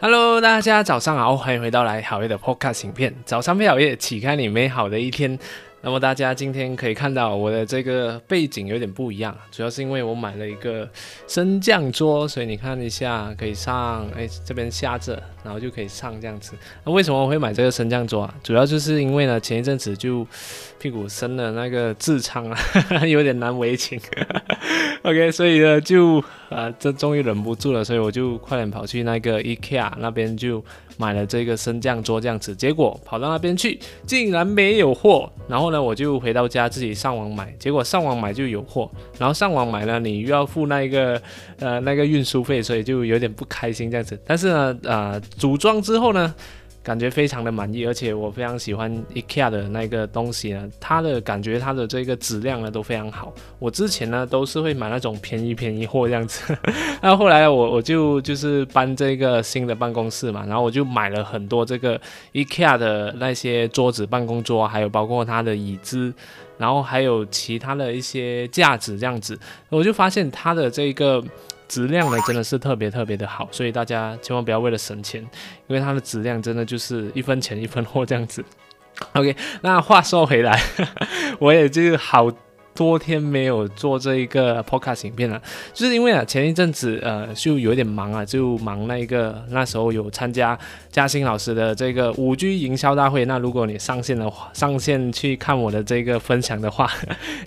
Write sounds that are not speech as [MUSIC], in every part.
Hello，大家早上好，欢迎回到来好夜的 Podcast 影片。早上配好夜，启开你美好的一天。那么大家今天可以看到我的这个背景有点不一样，主要是因为我买了一个升降桌，所以你看一下可以上，哎，这边下着，然后就可以上这样子。那为什么我会买这个升降桌啊？主要就是因为呢，前一阵子就屁股生了那个痔疮啊，[LAUGHS] 有点难为情。[LAUGHS] OK，所以呢就啊，这终于忍不住了，所以我就快点跑去那个 IKEA 那边就买了这个升降桌这样子。结果跑到那边去，竟然没有货，然后。呢，我就回到家自己上网买，结果上网买就有货，然后上网买呢，你又要付那一个呃那个运输费，所以就有点不开心这样子。但是呢，呃，组装之后呢。感觉非常的满意，而且我非常喜欢 IKEA 的那个东西呢，它的感觉它的这个质量呢都非常好。我之前呢都是会买那种便宜便宜货这样子，[LAUGHS] 那后来我我就就是搬这个新的办公室嘛，然后我就买了很多这个 IKEA 的那些桌子、办公桌，还有包括它的椅子，然后还有其他的一些架子这样子，我就发现它的这个。质量呢真的是特别特别的好，所以大家千万不要为了省钱，因为它的质量真的就是一分钱一分货这样子。OK，那话说回来，[LAUGHS] 我也就好。多天没有做这一个 podcast 影片了，就是因为啊，前一阵子呃就有点忙啊，就忙那个那时候有参加嘉兴老师的这个五 G 营销大会。那如果你上线的话，上线去看我的这个分享的话，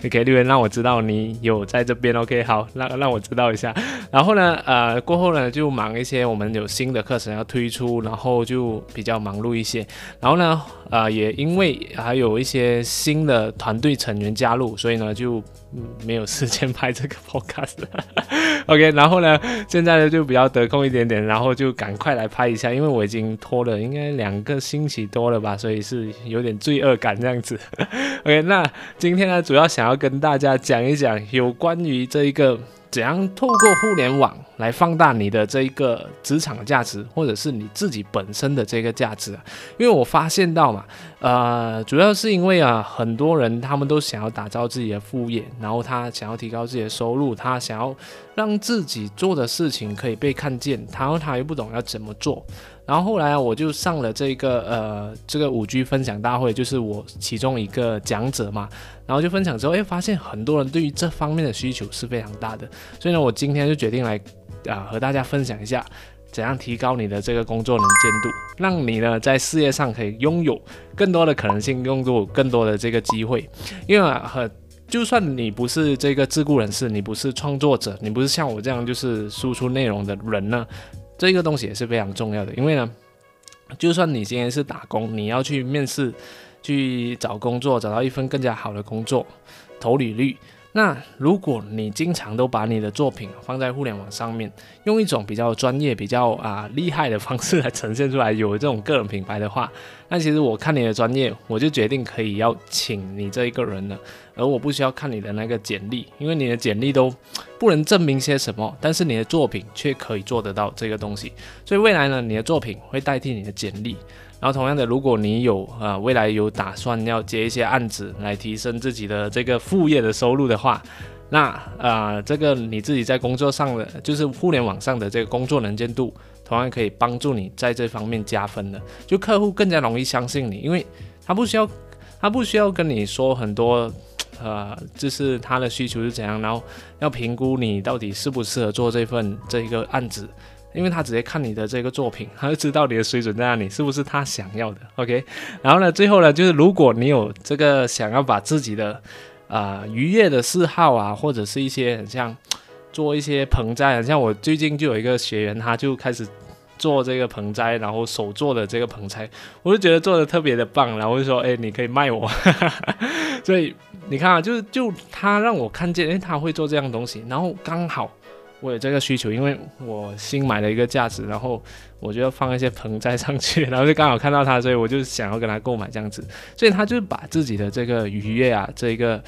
你可以留言让我知道你有在这边。OK，好，让让我知道一下。然后呢，呃，过后呢就忙一些，我们有新的课程要推出，然后就比较忙碌一些。然后呢，呃，也因为还有一些新的团队成员加入，所以呢就。rádio 没有时间拍这个 [LAUGHS] podcast，OK，然后呢，现在呢就比较得空一点点，然后就赶快来拍一下，因为我已经拖了应该两个星期多了吧，所以是有点罪恶感这样子。[LAUGHS] OK，那今天呢主要想要跟大家讲一讲有关于这一个。怎样透过互联网来放大你的这一个职场价值，或者是你自己本身的这个价值？因为我发现到嘛，呃，主要是因为啊，很多人他们都想要打造自己的副业，然后他想要提高自己的收入，他想要让自己做的事情可以被看见，然后他又不懂要怎么做。然后后来啊，我就上了这个呃这个五 G 分享大会，就是我其中一个讲者嘛。然后就分享之后，哎，发现很多人对于这方面的需求是非常大的。所以呢，我今天就决定来啊和大家分享一下，怎样提高你的这个工作能见度，让你呢在事业上可以拥有更多的可能性，拥有更多的这个机会。因为啊，和就算你不是这个自雇人士，你不是创作者，你不是像我这样就是输出内容的人呢。这个东西也是非常重要的，因为呢，就算你今天是打工，你要去面试、去找工作，找到一份更加好的工作，投履历。那如果你经常都把你的作品放在互联网上面，用一种比较专业、比较啊厉害的方式来呈现出来，有这种个人品牌的话，那其实我看你的专业，我就决定可以要请你这一个人了，而我不需要看你的那个简历，因为你的简历都不能证明些什么，但是你的作品却可以做得到这个东西，所以未来呢，你的作品会代替你的简历。然后同样的，如果你有啊未来有打算要接一些案子来提升自己的这个副业的收入的话，那啊这个你自己在工作上的就是互联网上的这个工作能见度，同样可以帮助你在这方面加分的，就客户更加容易相信你，因为他不需要他不需要跟你说很多，呃，就是他的需求是怎样，然后要评估你到底适不适合做这份这一个案子。因为他直接看你的这个作品，[LAUGHS] 他就知道你的水准在哪里，是不是他想要的？OK，然后呢，最后呢，就是如果你有这个想要把自己的啊渔业的嗜好啊，或者是一些很像做一些盆栽，很像我最近就有一个学员，他就开始做这个盆栽，然后手做的这个盆栽，我就觉得做的特别的棒，然后就说，哎，你可以卖我。[LAUGHS] 所以你看啊，就是就他让我看见，哎，他会做这样东西，然后刚好。我有这个需求，因为我新买了一个架子，然后我就要放一些盆栽上去，然后就刚好看到他，所以我就想要跟他购买这样子，所以他就把自己的这个愉悦啊，这一个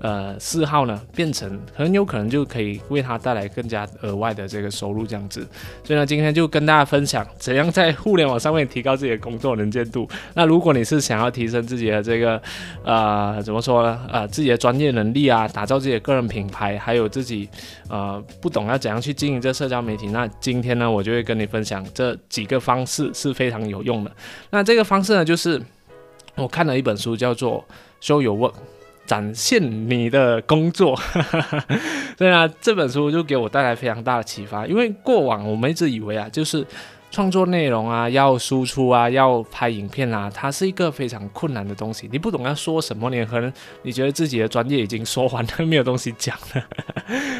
呃嗜好呢，变成很有可能就可以为他带来更加额外的这个收入这样子。所以呢，今天就跟大家分享怎样在互联网上面提高自己的工作能见度。那如果你是想要提升自己的这个呃怎么说呢？呃自己的专业能力啊，打造自己的个人品牌，还有自己呃不懂要。怎样去经营这社交媒体？那今天呢，我就会跟你分享这几个方式是非常有用的。那这个方式呢，就是我看了一本书，叫做《Show Your Work》，展现你的工作。[LAUGHS] 对啊，这本书就给我带来非常大的启发，因为过往我们一直以为啊，就是创作内容啊，要输出啊，要拍影片啊，它是一个非常困难的东西。你不懂要说什么，你可能你觉得自己的专业已经说完了，[LAUGHS] 没有东西讲了。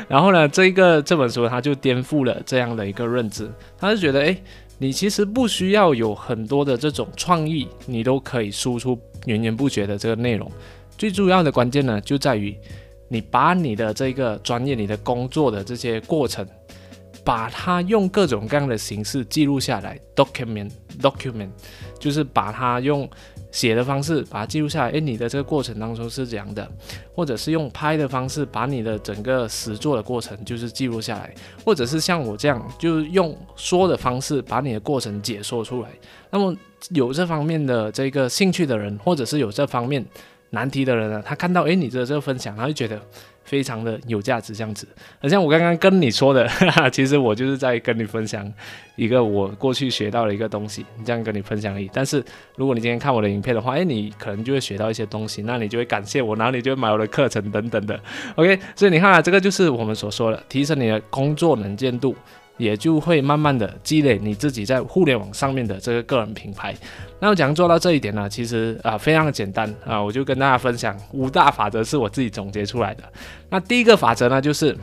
然后呢，这一个这本书它就颠覆了这样的一个认知，他就觉得，哎，你其实不需要有很多的这种创意，你都可以输出源源不绝的这个内容。最重要的关键呢，就在于你把你的这个专业、你的工作的这些过程，把它用各种各样的形式记录下来，document，document，就是把它用。写的方式把它记录下来，诶，你的这个过程当中是怎样的？或者是用拍的方式把你的整个实做的过程就是记录下来，或者是像我这样，就用说的方式把你的过程解说出来。那么有这方面的这个兴趣的人，或者是有这方面难题的人呢，他看到诶你的这个分享，他就觉得。非常的有价值，这样子，好像我刚刚跟你说的哈哈，[LAUGHS] 其实我就是在跟你分享一个我过去学到的一个东西，这样跟你分享而已。但是如果你今天看我的影片的话，诶，你可能就会学到一些东西，那你就会感谢我，然后你就会买我的课程等等的。OK，所以你看啊，这个就是我们所说的提升你的工作能见度。也就会慢慢的积累你自己在互联网上面的这个个人品牌。那么怎样做到这一点呢？其实啊，非常的简单啊，我就跟大家分享五大法则，是我自己总结出来的。那第一个法则呢，就是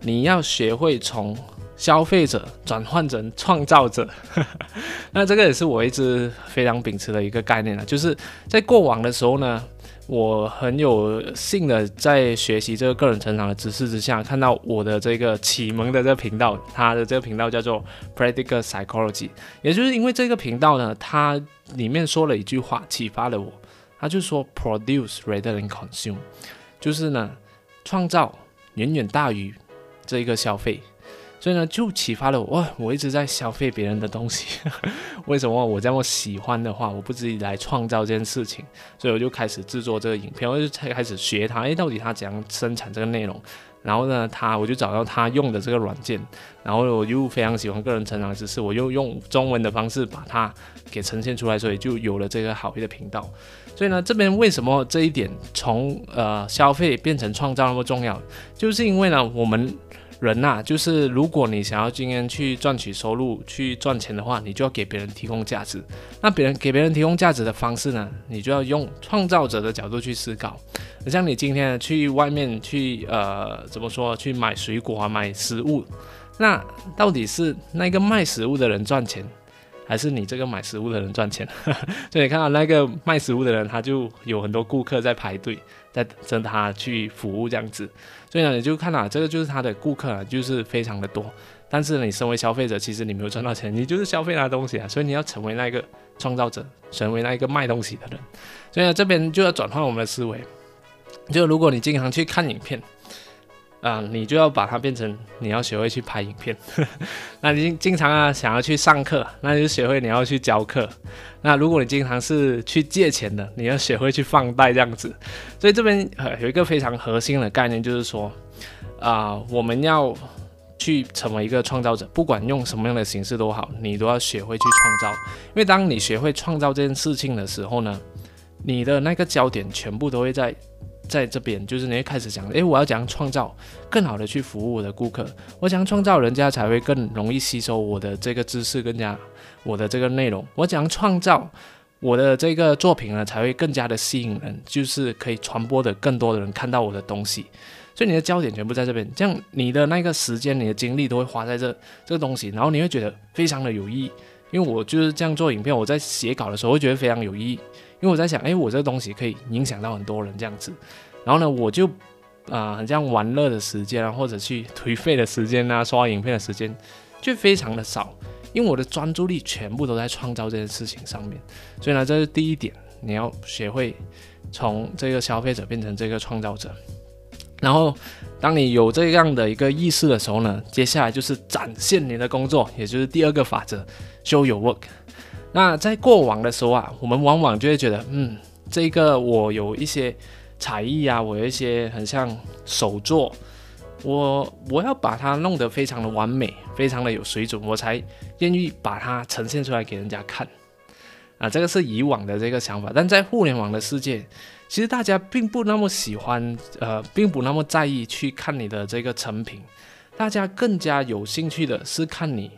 你要学会从消费者转换成创造者。[LAUGHS] 那这个也是我一直非常秉持的一个概念了，就是在过往的时候呢。我很有幸的在学习这个个人成长的知识之下，看到我的这个启蒙的这个频道，它的这个频道叫做 Practical Psychology，也就是因为这个频道呢，它里面说了一句话启发了我，他就说 Produce rather than consume，就是呢创造远远大于这一个消费。所以呢，就启发了我。我一直在消费别人的东西，[LAUGHS] 为什么我这么喜欢的话，我不自己来创造这件事情？所以我就开始制作这个影片，我就才开始学它。诶，到底它怎样生产这个内容？然后呢，他我就找到他用的这个软件，然后我又非常喜欢个人成长知识，我又用中文的方式把它给呈现出来，所以就有了这个好一的频道。所以呢，这边为什么这一点从呃消费变成创造那么重要？就是因为呢，我们。人呐，就是如果你想要今天去赚取收入、去赚钱的话，你就要给别人提供价值。那别人给别人提供价值的方式呢，你就要用创造者的角度去思考。像你今天去外面去呃，怎么说？去买水果啊，买食物，那到底是那个卖食物的人赚钱？还是你这个买食物的人赚钱，[LAUGHS] 所以你看到那个卖食物的人，他就有很多顾客在排队，在等他去服务这样子。所以呢，你就看啊这个就是他的顾客啊，就是非常的多。但是你身为消费者，其实你没有赚到钱，你就是消费那东西啊。所以你要成为那个创造者，成为那一个卖东西的人。所以呢，这边就要转换我们的思维。就如果你经常去看影片。啊，你就要把它变成你要学会去拍影片。[LAUGHS] 那你经常啊想要去上课，那就学会你要去教课。那如果你经常是去借钱的，你要学会去放贷这样子。所以这边呃有一个非常核心的概念，就是说啊，我们要去成为一个创造者，不管用什么样的形式都好，你都要学会去创造。因为当你学会创造这件事情的时候呢，你的那个焦点全部都会在。在这边，就是你会开始讲，诶，我要怎样创造更好的去服务我的顾客？我想创造人家才会更容易吸收我的这个知识，更加我的这个内容。我讲创造我的这个作品呢，才会更加的吸引人，就是可以传播的更多的人看到我的东西。所以你的焦点全部在这边，这样你的那个时间、你的精力都会花在这这个东西，然后你会觉得非常的有意义。因为我就是这样做影片，我在写稿的时候会觉得非常有意义。因为我在想，哎，我这个东西可以影响到很多人这样子，然后呢，我就啊，很像玩乐的时间啊，或者去颓废的时间啊，刷影片的时间就非常的少，因为我的专注力全部都在创造这件事情上面。所以呢，这是第一点，你要学会从这个消费者变成这个创造者。然后，当你有这样的一个意识的时候呢，接下来就是展现你的工作，也就是第二个法则，show your work。那在过往的时候啊，我们往往就会觉得，嗯，这个我有一些才艺啊，我有一些很像手作，我我要把它弄得非常的完美，非常的有水准，我才愿意把它呈现出来给人家看。啊，这个是以往的这个想法，但在互联网的世界，其实大家并不那么喜欢，呃，并不那么在意去看你的这个成品，大家更加有兴趣的是看你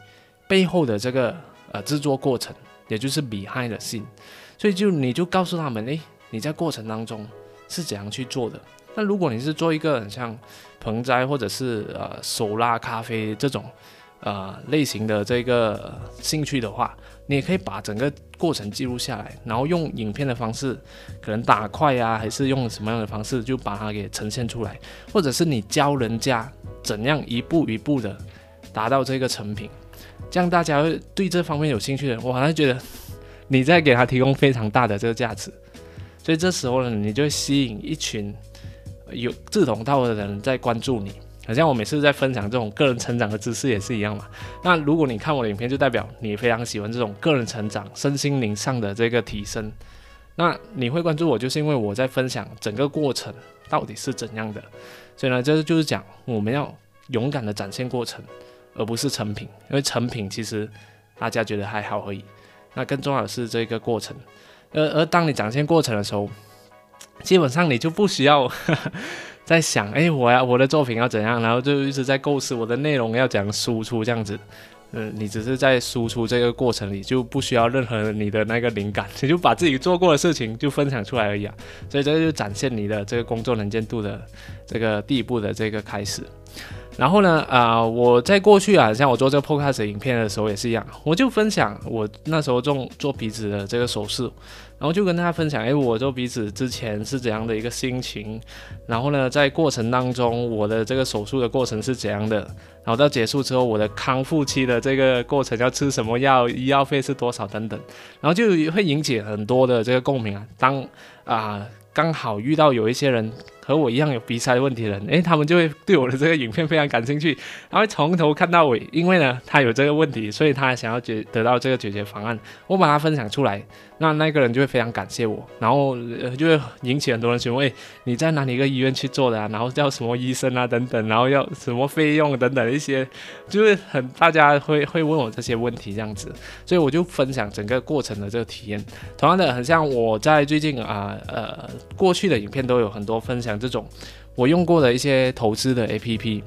背后的这个呃制作过程，也就是 behind the scene。所以就你就告诉他们，诶，你在过程当中是怎样去做的。那如果你是做一个很像盆栽或者是呃手拉咖啡这种呃类型的这个兴趣的话，你也可以把整个过程记录下来，然后用影片的方式，可能打快呀，还是用什么样的方式，就把它给呈现出来，或者是你教人家怎样一步一步的达到这个成品，这样大家会对这方面有兴趣的，我好像觉得。[LAUGHS] 你在给他提供非常大的这个价值，所以这时候呢，你就会吸引一群有志同道合的人在关注你。好像我每次在分享这种个人成长的知识也是一样嘛。那如果你看我的影片，就代表你非常喜欢这种个人成长、身心灵上的这个提升。那你会关注我，就是因为我在分享整个过程到底是怎样的。所以呢，这就是讲我们要勇敢的展现过程，而不是成品。因为成品其实大家觉得还好而已。那更重要的是这个过程，而而当你展现过程的时候，基本上你就不需要 [LAUGHS] 在想，哎，我要我的作品要怎样，然后就一直在构思我的内容要怎样输出这样子，嗯，你只是在输出这个过程里，就不需要任何你的那个灵感，[LAUGHS] 你就把自己做过的事情就分享出来而已啊，所以这就展现你的这个工作能见度的这个第一步的这个开始。然后呢，啊，我在过去啊，像我做这个 podcast 影片的时候也是一样，我就分享我那时候做做鼻子的这个手势，然后就跟大家分享，哎，我做鼻子之前是怎样的一个心情，然后呢，在过程当中我的这个手术的过程是怎样的，然后到结束之后我的康复期的这个过程要吃什么药，医药费是多少等等，然后就会引起很多的这个共鸣啊，当啊刚好遇到有一些人。和我一样有鼻塞问题的人，诶，他们就会对我的这个影片非常感兴趣，然后从头看到尾，因为呢，他有这个问题，所以他想要解得到这个解决方案，我把它分享出来。那那个人就会非常感谢我，然后就会引起很多人询问：你在哪里一个医院去做的啊？然后叫什么医生啊？等等，然后要什么费用等等一些，就是很大家会会问我这些问题这样子，所以我就分享整个过程的这个体验。同样的，很像我在最近啊呃过去的影片都有很多分享这种我用过的一些投资的 APP。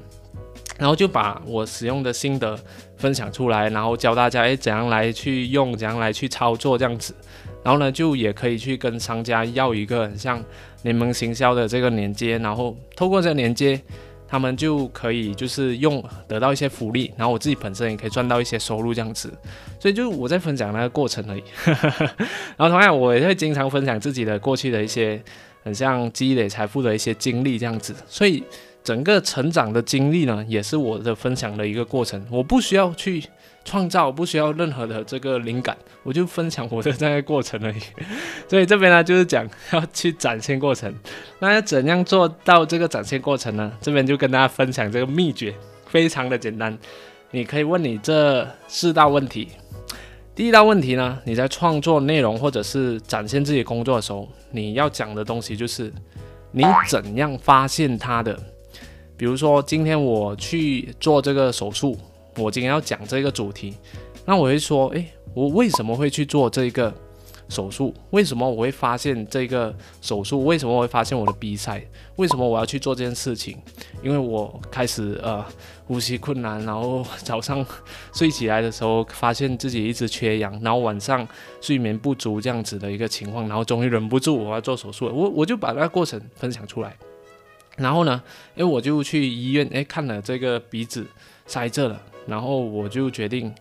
然后就把我使用的心得分享出来，然后教大家诶怎样来去用，怎样来去操作这样子。然后呢，就也可以去跟商家要一个很像联盟行销的这个连接，然后透过这个连接，他们就可以就是用得到一些福利，然后我自己本身也可以赚到一些收入这样子。所以就我在分享那个过程而已。[LAUGHS] 然后同样我也会经常分享自己的过去的一些很像积累财富的一些经历这样子。所以。整个成长的经历呢，也是我的分享的一个过程。我不需要去创造，不需要任何的这个灵感，我就分享我的这个过程而已。[LAUGHS] 所以这边呢，就是讲要去展现过程。那要怎样做到这个展现过程呢？这边就跟大家分享这个秘诀，非常的简单。你可以问你这四道问题。第一道问题呢，你在创作内容或者是展现自己工作的时候，你要讲的东西就是你怎样发现它的。比如说，今天我去做这个手术，我今天要讲这个主题，那我会说，诶，我为什么会去做这个手术？为什么我会发现这个手术？为什么我会发现我的鼻塞？为什么我要去做这件事情？因为我开始呃呼吸困难，然后早上睡起来的时候发现自己一直缺氧，然后晚上睡眠不足这样子的一个情况，然后终于忍不住我要做手术，我我就把那个过程分享出来。然后呢，诶，我就去医院，诶，看了这个鼻子塞着了，然后我就决定，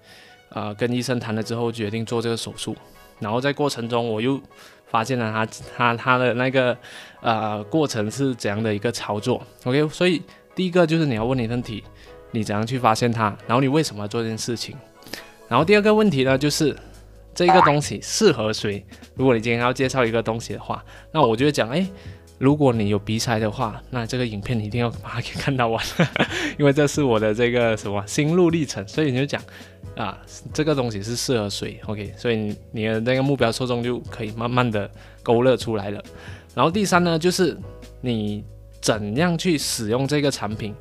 啊，跟医生谈了之后，决定做这个手术。然后在过程中，我又发现了他他他的那个呃过程是怎样的一个操作。OK，所以第一个就是你要问你问题，你怎样去发现它，然后你为什么要做这件事情。然后第二个问题呢，就是这个东西适合谁？如果你今天要介绍一个东西的话，那我就会讲，哎。如果你有鼻塞的话，那这个影片你一定要把它给看到完，[LAUGHS] 因为这是我的这个什么心路历程，所以你就讲啊，这个东西是适合谁？OK，所以你的那个目标受众就可以慢慢的勾勒出来了。然后第三呢，就是你怎样去使用这个产品，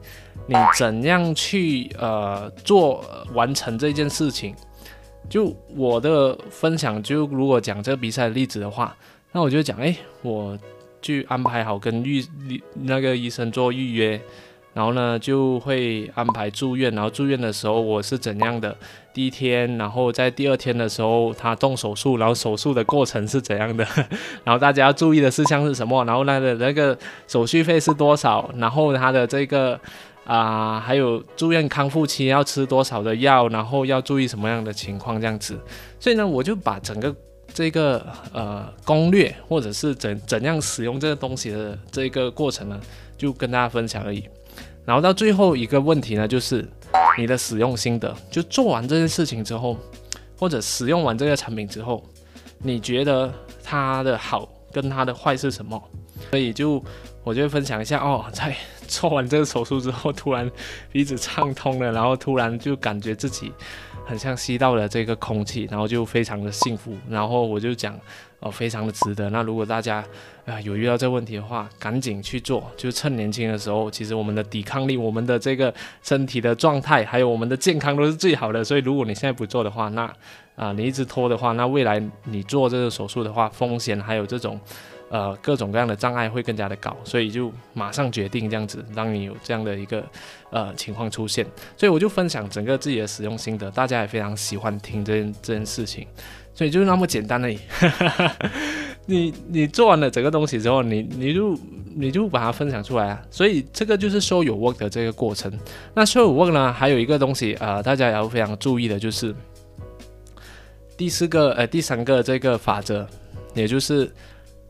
你怎样去呃做完成这件事情。就我的分享，就如果讲这个比赛的例子的话，那我就讲，哎，我去安排好跟预那个医生做预约。然后呢，就会安排住院。然后住院的时候，我是怎样的？第一天，然后在第二天的时候，他动手术，然后手术的过程是怎样的？[LAUGHS] 然后大家要注意的事项是什么？然后他的那个手续费是多少？然后他的这个啊，还有住院康复期要吃多少的药？然后要注意什么样的情况？这样子。所以呢，我就把整个这个呃攻略，或者是怎怎样使用这个东西的这个过程呢，就跟大家分享而已。然后到最后一个问题呢，就是你的使用心得。就做完这件事情之后，或者使用完这个产品之后，你觉得它的好跟它的坏是什么？所以就我就分享一下哦，在做完这个手术之后，突然 [LAUGHS] 鼻子畅通了，然后突然就感觉自己很像吸到了这个空气，然后就非常的幸福。然后我就讲。哦，非常的值得。那如果大家啊有遇到这问题的话，赶紧去做，就趁年轻的时候。其实我们的抵抗力、我们的这个身体的状态，还有我们的健康都是最好的。所以如果你现在不做的话，那啊你一直拖的话，那未来你做这个手术的话，风险还有这种呃各种各样的障碍会更加的高。所以就马上决定这样子，让你有这样的一个呃情况出现。所以我就分享整个自己的使用心得，大家也非常喜欢听这件这件事情。所以就那么简单而已。[LAUGHS] 你你做完了整个东西之后，你你就你就把它分享出来啊。所以这个就是 show your work 的这个过程。那 show your work 呢，还有一个东西啊，大家也要非常注意的，就是第四个呃第三个这个法则，也就是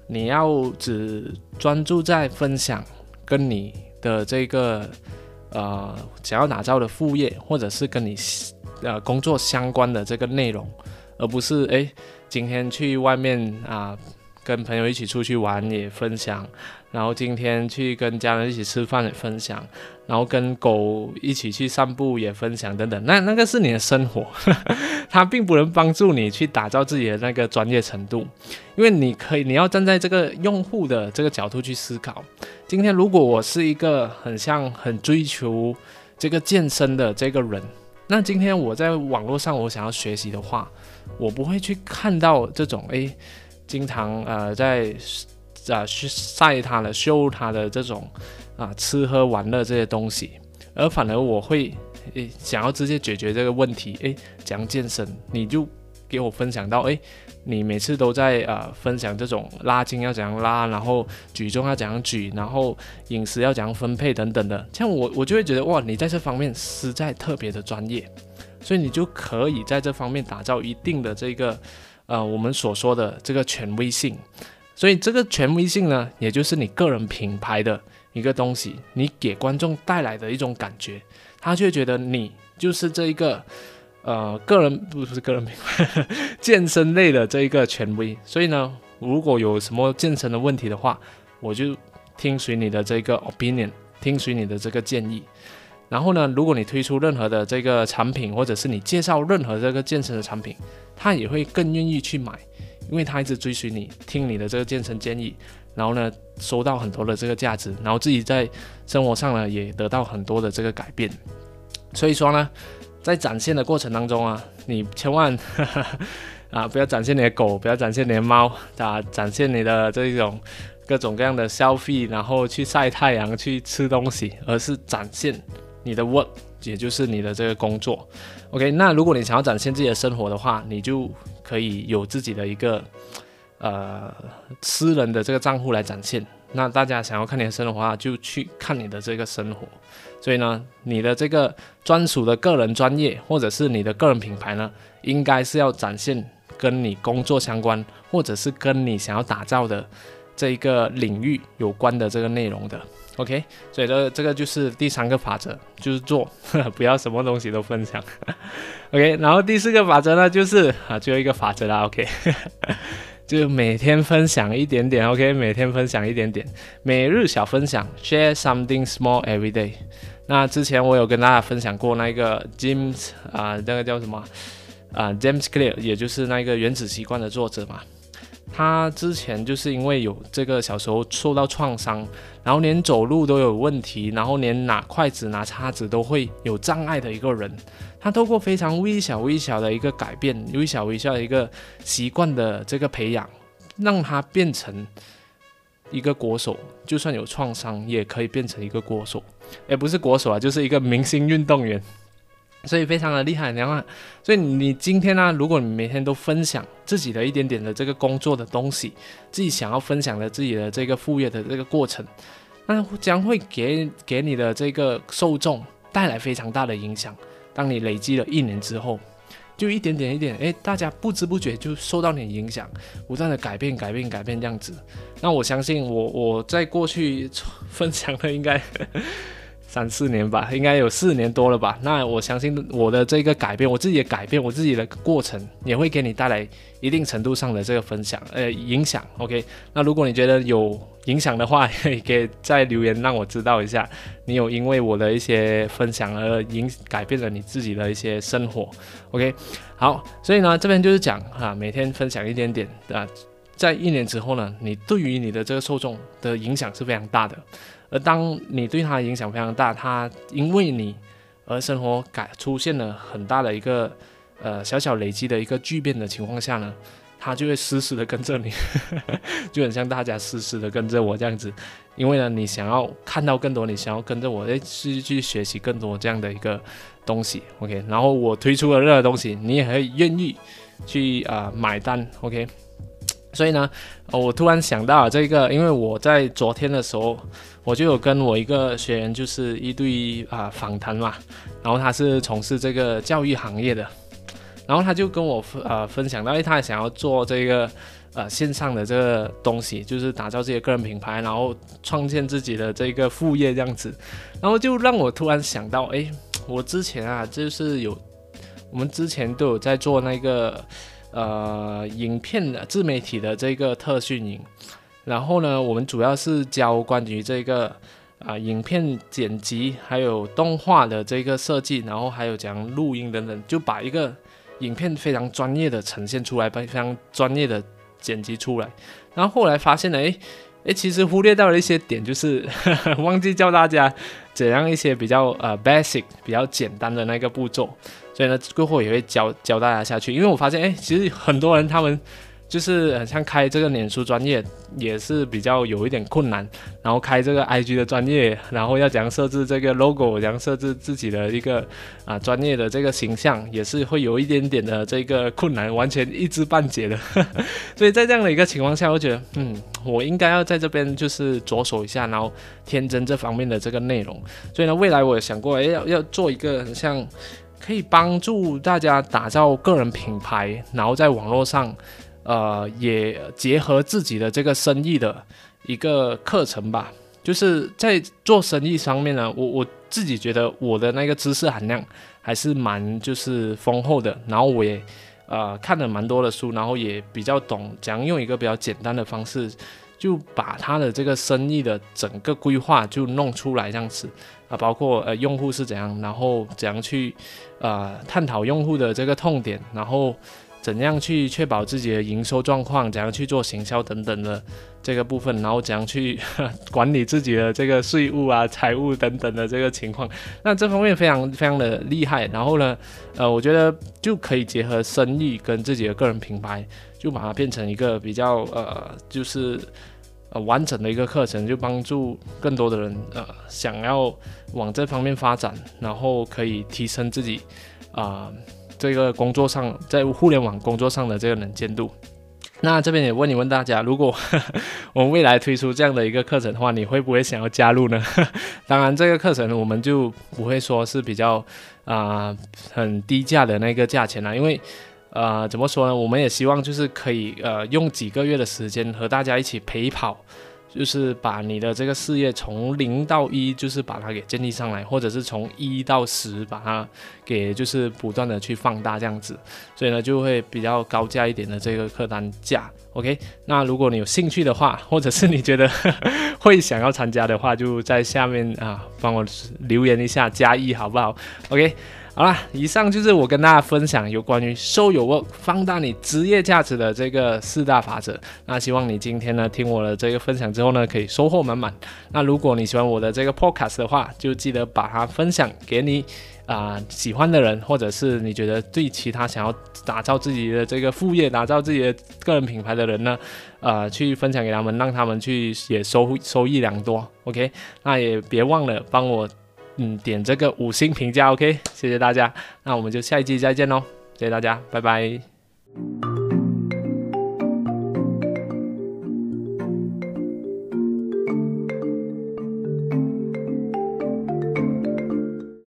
你要只专注在分享跟你的这个呃想要打造的副业，或者是跟你呃工作相关的这个内容。而不是诶，今天去外面啊，跟朋友一起出去玩也分享，然后今天去跟家人一起吃饭也分享，然后跟狗一起去散步也分享等等。那那个是你的生活，[LAUGHS] 它并不能帮助你去打造自己的那个专业程度，因为你可以，你要站在这个用户的这个角度去思考。今天如果我是一个很像很追求这个健身的这个人。那今天我在网络上，我想要学习的话，我不会去看到这种诶，经常呃在啊去晒他的、秀他的这种啊吃喝玩乐这些东西，而反而我会诶想要直接解决这个问题，诶，讲健身，你就给我分享到诶。你每次都在呃分享这种拉筋要怎样拉，然后举重要怎样举，然后饮食要怎样分配等等的，像我我就会觉得哇，你在这方面实在特别的专业，所以你就可以在这方面打造一定的这个呃我们所说的这个权威性，所以这个权威性呢，也就是你个人品牌的一个东西，你给观众带来的一种感觉，他却觉得你就是这一个。呃，个人不是个人品牌，[LAUGHS] 健身类的这一个权威，所以呢，如果有什么健身的问题的话，我就听随你的这个 opinion，听随你的这个建议。然后呢，如果你推出任何的这个产品，或者是你介绍任何这个健身的产品，他也会更愿意去买，因为他一直追随你，听你的这个健身建议，然后呢，收到很多的这个价值，然后自己在生活上呢也得到很多的这个改变。所以说呢。在展现的过程当中啊，你千万 [LAUGHS] 啊不要展现你的狗，不要展现你的猫啊，展现你的这种各种各样的消费，然后去晒太阳、去吃东西，而是展现你的 work，也就是你的这个工作。OK，那如果你想要展现自己的生活的话，你就可以有自己的一个呃私人的这个账户来展现。那大家想要看你的生活的话，就去看你的这个生活。所以呢，你的这个专属的个人专业，或者是你的个人品牌呢，应该是要展现跟你工作相关，或者是跟你想要打造的这一个领域有关的这个内容的。OK，所以这这个就是第三个法则，就是做，[LAUGHS] 不要什么东西都分享。OK，然后第四个法则呢，就是啊，最后一个法则啦。OK。[LAUGHS] 就每天分享一点点，OK，每天分享一点点，每日小分享，share something small every day。那之前我有跟大家分享过那个 James 啊，那个叫什么啊，James Clear，也就是那个原子习惯的作者嘛。他之前就是因为有这个小时候受到创伤，然后连走路都有问题，然后连拿筷子、拿叉子都会有障碍的一个人。他透过非常微小、微小的一个改变，微小、微小的一个习惯的这个培养，让他变成一个国手。就算有创伤，也可以变成一个国手，而不是国手啊，就是一个明星运动员。所以非常的厉害，你看，所以你今天呢，如果你每天都分享自己的一点点的这个工作的东西，自己想要分享的自己的这个副业的这个过程，那将会给给你的这个受众带来非常大的影响。当你累积了一年之后，就一点点一点，诶，大家不知不觉就受到你影响，不断的改变改变改变这样子。那我相信我我在过去分享的应该。三四年吧，应该有四年多了吧。那我相信我的这个改变，我自己的改变，我自己的过程，也会给你带来一定程度上的这个分享，呃，影响。OK，那如果你觉得有影响的话，可以在留言让我知道一下，你有因为我的一些分享而影改变了你自己的一些生活。OK，好，所以呢，这边就是讲哈，每天分享一点点啊，在一年之后呢，你对于你的这个受众的影响是非常大的。而当你对他影响非常大，他因为你而生活改出现了很大的一个呃小小累积的一个巨变的情况下呢，他就会死死的跟着你，[LAUGHS] 就很像大家死死的跟着我这样子。因为呢，你想要看到更多，你想要跟着我诶去去学习更多这样的一个东西，OK。然后我推出了任何东西，你也会愿意去啊买单，OK。所以呢，我突然想到这个，因为我在昨天的时候。我就有跟我一个学员，就是一对一啊访谈嘛，然后他是从事这个教育行业的，然后他就跟我呃分享到，哎，他也想要做这个呃线上的这个东西，就是打造自己的个人品牌，然后创建自己的这个副业这样子，然后就让我突然想到，哎，我之前啊就是有我们之前都有在做那个呃影片的自媒体的这个特训营。然后呢，我们主要是教关于这个啊影片剪辑，还有动画的这个设计，然后还有讲录音等等，就把一个影片非常专业的呈现出来，把非常专业的剪辑出来。然后后来发现了，哎哎，其实忽略到了一些点，就是 [LAUGHS] 忘记教大家怎样一些比较呃 basic 比较简单的那个步骤。所以呢，过后也会教教大家下去，因为我发现，哎，其实很多人他们。就是很像开这个脸书专业也是比较有一点困难，然后开这个 IG 的专业，然后要怎样设置这个 logo，怎样设置自己的一个啊专业的这个形象，也是会有一点点的这个困难，完全一知半解的。[LAUGHS] 所以在这样的一个情况下，我觉得，嗯，我应该要在这边就是着手一下，然后添增这方面的这个内容。所以呢，未来我也想过，哎，要要做一个很像可以帮助大家打造个人品牌，然后在网络上。呃，也结合自己的这个生意的一个课程吧，就是在做生意上面呢，我我自己觉得我的那个知识含量还是蛮就是丰厚的，然后我也呃看了蛮多的书，然后也比较懂，怎样用一个比较简单的方式，就把他的这个生意的整个规划就弄出来这样子啊，包括呃用户是怎样，然后怎样去呃探讨用户的这个痛点，然后。怎样去确保自己的营收状况？怎样去做行销等等的这个部分，然后怎样去管理自己的这个税务啊、财务等等的这个情况？那这方面非常非常的厉害。然后呢，呃，我觉得就可以结合生意跟自己的个人品牌，就把它变成一个比较呃，就是呃完整的一个课程，就帮助更多的人呃想要往这方面发展，然后可以提升自己啊。这个工作上，在互联网工作上的这个能见度，那这边也问你问大家，如果我们未来推出这样的一个课程的话，你会不会想要加入呢？[LAUGHS] 当然，这个课程我们就不会说是比较啊很低价的那个价钱了，因为呃怎么说呢，我们也希望就是可以呃用几个月的时间和大家一起陪跑。就是把你的这个事业从零到一，就是把它给建立上来，或者是从一到十把它给就是不断的去放大这样子，所以呢就会比较高价一点的这个客单价。OK，那如果你有兴趣的话，或者是你觉得会想要参加的话，就在下面啊帮我留言一下加一好不好？OK。好啦，以上就是我跟大家分享有关于收有 work 放大你职业价值的这个四大法则。那希望你今天呢听我的这个分享之后呢，可以收获满满。那如果你喜欢我的这个 podcast 的话，就记得把它分享给你啊喜欢的人，或者是你觉得对其他想要打造自己的这个副业、打造自己的个人品牌的人呢，呃，去分享给他们，让他们去也收收益良多。OK，那也别忘了帮我。嗯点这个五星评价 ok 谢谢大家那我们就下一期再见喽谢谢大家拜拜。